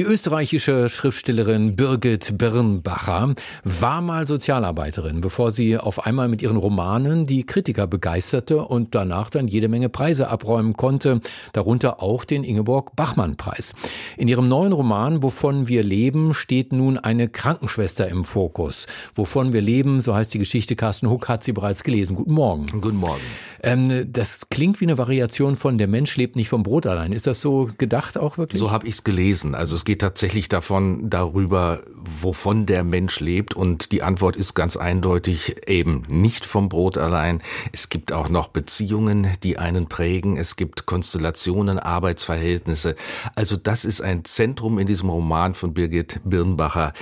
die österreichische Schriftstellerin Birgit Birnbacher war mal Sozialarbeiterin, bevor sie auf einmal mit ihren Romanen die Kritiker begeisterte und danach dann jede Menge Preise abräumen konnte, darunter auch den Ingeborg Bachmann Preis. In ihrem neuen Roman Wovon wir leben steht nun eine Krankenschwester im Fokus. Wovon wir leben, so heißt die Geschichte, Carsten Huck hat sie bereits gelesen. Guten Morgen. Guten Morgen. Ähm, das klingt wie eine Variation von Der Mensch lebt nicht vom Brot allein. Ist das so gedacht auch wirklich? So habe ich es gelesen. Also es geht tatsächlich davon darüber, wovon der Mensch lebt. Und die Antwort ist ganz eindeutig eben nicht vom Brot allein. Es gibt auch noch Beziehungen, die einen prägen. Es gibt Konstellationen, Arbeitsverhältnisse. Also das ist ein Zentrum in diesem Roman von Birgit Birnbacher,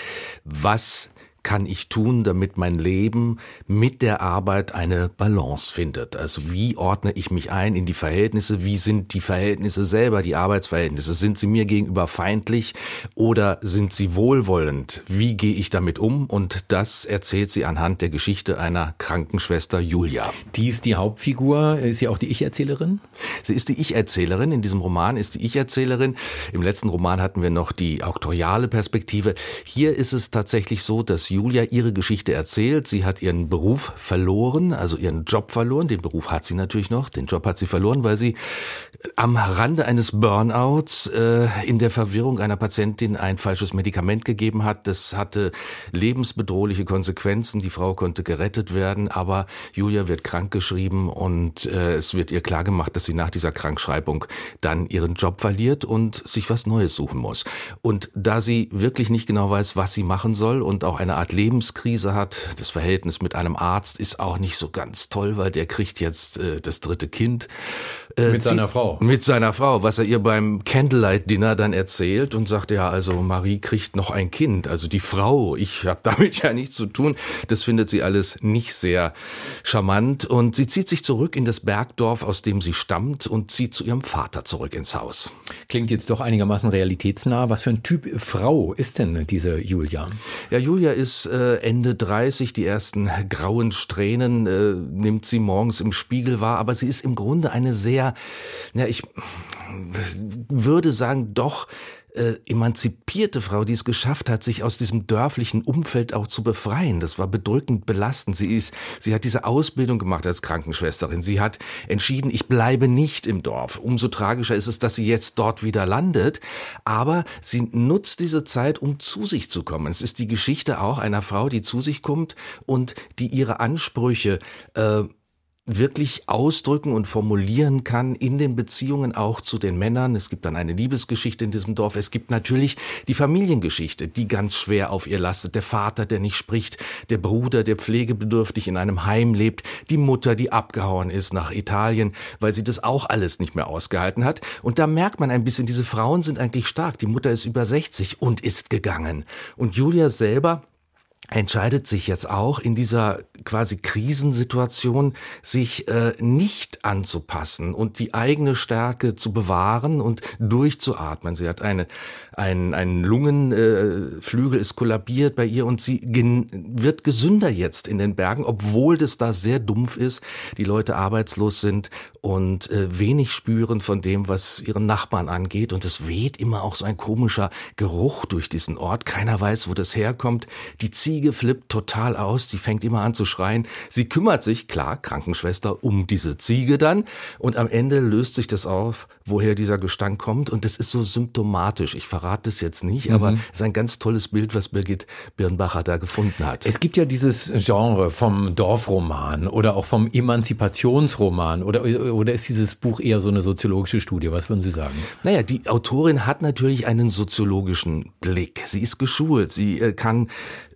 was kann ich tun, damit mein Leben mit der Arbeit eine Balance findet? Also wie ordne ich mich ein in die Verhältnisse? Wie sind die Verhältnisse selber, die Arbeitsverhältnisse? Sind sie mir gegenüber feindlich oder sind sie wohlwollend? Wie gehe ich damit um? Und das erzählt sie anhand der Geschichte einer Krankenschwester Julia. Die ist die Hauptfigur. Ist sie auch die Ich-Erzählerin? Sie ist die Ich-Erzählerin. In diesem Roman ist die Ich-Erzählerin. Im letzten Roman hatten wir noch die auktoriale Perspektive. Hier ist es tatsächlich so, dass Julia ihre Geschichte erzählt. Sie hat ihren Beruf verloren, also ihren Job verloren. Den Beruf hat sie natürlich noch. Den Job hat sie verloren, weil sie am Rande eines Burnouts äh, in der Verwirrung einer Patientin ein falsches Medikament gegeben hat. Das hatte lebensbedrohliche Konsequenzen. Die Frau konnte gerettet werden, aber Julia wird krankgeschrieben und äh, es wird ihr klargemacht, dass sie nach dieser Krankschreibung dann ihren Job verliert und sich was Neues suchen muss. Und da sie wirklich nicht genau weiß, was sie machen soll und auch eine Art Lebenskrise hat. Das Verhältnis mit einem Arzt ist auch nicht so ganz toll, weil der kriegt jetzt äh, das dritte Kind. Äh, mit seiner Frau. Mit seiner Frau, was er ihr beim Candlelight Dinner dann erzählt und sagt, ja, also Marie kriegt noch ein Kind, also die Frau, ich habe damit ja nichts zu tun. Das findet sie alles nicht sehr charmant und sie zieht sich zurück in das Bergdorf, aus dem sie stammt und zieht zu ihrem Vater zurück ins Haus. Klingt jetzt doch einigermaßen realitätsnah. Was für ein Typ Frau ist denn diese Julia? Ja, Julia ist äh, Ende 30, die ersten grauen Strähnen äh, nimmt sie morgens im Spiegel wahr, aber sie ist im Grunde eine sehr, ja, ich würde sagen, doch äh, emanzipierte Frau, die es geschafft hat, sich aus diesem dörflichen Umfeld auch zu befreien. Das war bedrückend belastend. Sie ist, sie hat diese Ausbildung gemacht als Krankenschwesterin. Sie hat entschieden, ich bleibe nicht im Dorf. Umso tragischer ist es, dass sie jetzt dort wieder landet. Aber sie nutzt diese Zeit, um zu sich zu kommen. Es ist die Geschichte auch einer Frau, die zu sich kommt und die ihre Ansprüche äh, wirklich ausdrücken und formulieren kann in den Beziehungen auch zu den Männern. Es gibt dann eine Liebesgeschichte in diesem Dorf. Es gibt natürlich die Familiengeschichte, die ganz schwer auf ihr lastet. Der Vater, der nicht spricht, der Bruder, der pflegebedürftig in einem Heim lebt, die Mutter, die abgehauen ist nach Italien, weil sie das auch alles nicht mehr ausgehalten hat. Und da merkt man ein bisschen, diese Frauen sind eigentlich stark. Die Mutter ist über 60 und ist gegangen. Und Julia selber entscheidet sich jetzt auch in dieser quasi Krisensituation, sich äh, nicht anzupassen und die eigene Stärke zu bewahren und durchzuatmen. Sie hat eine ein, ein Lungenflügel äh, ist kollabiert bei ihr und sie wird gesünder jetzt in den Bergen, obwohl das da sehr dumpf ist, die Leute arbeitslos sind und äh, wenig spüren von dem, was ihren Nachbarn angeht. Und es weht immer auch so ein komischer Geruch durch diesen Ort. Keiner weiß, wo das herkommt. Die Ziege flippt total aus. Sie fängt immer an zu schreien. Sie kümmert sich, klar, Krankenschwester, um diese Ziege dann. Und am Ende löst sich das auf, woher dieser Gestank kommt. Und das ist so symptomatisch. Ich verrate es jetzt nicht, aber mhm. es ist ein ganz tolles Bild, was Birgit Birnbacher da gefunden hat. Es gibt ja dieses Genre vom Dorfroman oder auch vom Emanzipationsroman oder, oder ist dieses Buch eher so eine soziologische Studie? Was würden Sie sagen? Naja, die Autorin hat natürlich einen soziologischen Blick. Sie ist geschult, sie äh, kann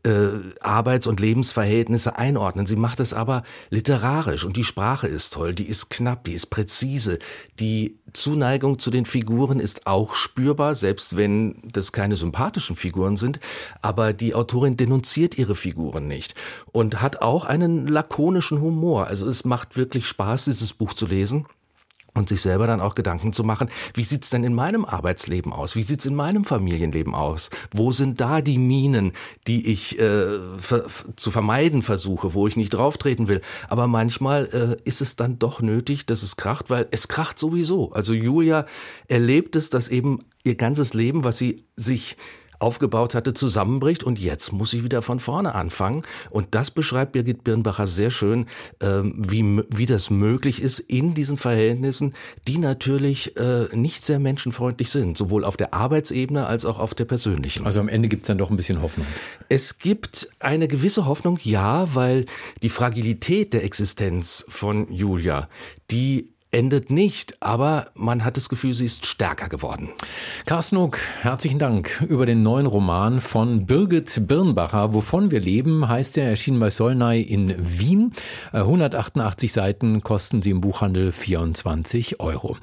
äh, Arbeits- und Lebensverhältnisse einordnen. Sie macht es aber literarisch und die Sprache ist toll, die ist knapp, die ist präzise. Die Zuneigung zu den Figuren ist auch spürbar, selbst wenn das keine sympathischen Figuren sind. Aber die Autorin denunziert ihre Figuren nicht und hat auch einen lakonischen Humor. Also es macht wirklich Spaß, dieses Buch zu lesen. Und sich selber dann auch Gedanken zu machen, wie sieht's denn in meinem Arbeitsleben aus? Wie sieht's in meinem Familienleben aus? Wo sind da die Minen, die ich äh, ver zu vermeiden versuche, wo ich nicht drauftreten will? Aber manchmal äh, ist es dann doch nötig, dass es kracht, weil es kracht sowieso. Also Julia erlebt es, dass eben ihr ganzes Leben, was sie sich aufgebaut hatte, zusammenbricht und jetzt muss ich wieder von vorne anfangen. Und das beschreibt Birgit Birnbacher sehr schön, ähm, wie, wie das möglich ist in diesen Verhältnissen, die natürlich äh, nicht sehr menschenfreundlich sind, sowohl auf der Arbeitsebene als auch auf der persönlichen. Also am Ende gibt es dann doch ein bisschen Hoffnung. Es gibt eine gewisse Hoffnung, ja, weil die Fragilität der Existenz von Julia, die endet nicht, aber man hat das Gefühl, sie ist stärker geworden. Carsten Uck, herzlichen Dank über den neuen Roman von Birgit Birnbacher. Wovon wir leben, heißt er, erschienen bei Solnay in Wien. 188 äh, Seiten kosten sie im Buchhandel 24 Euro.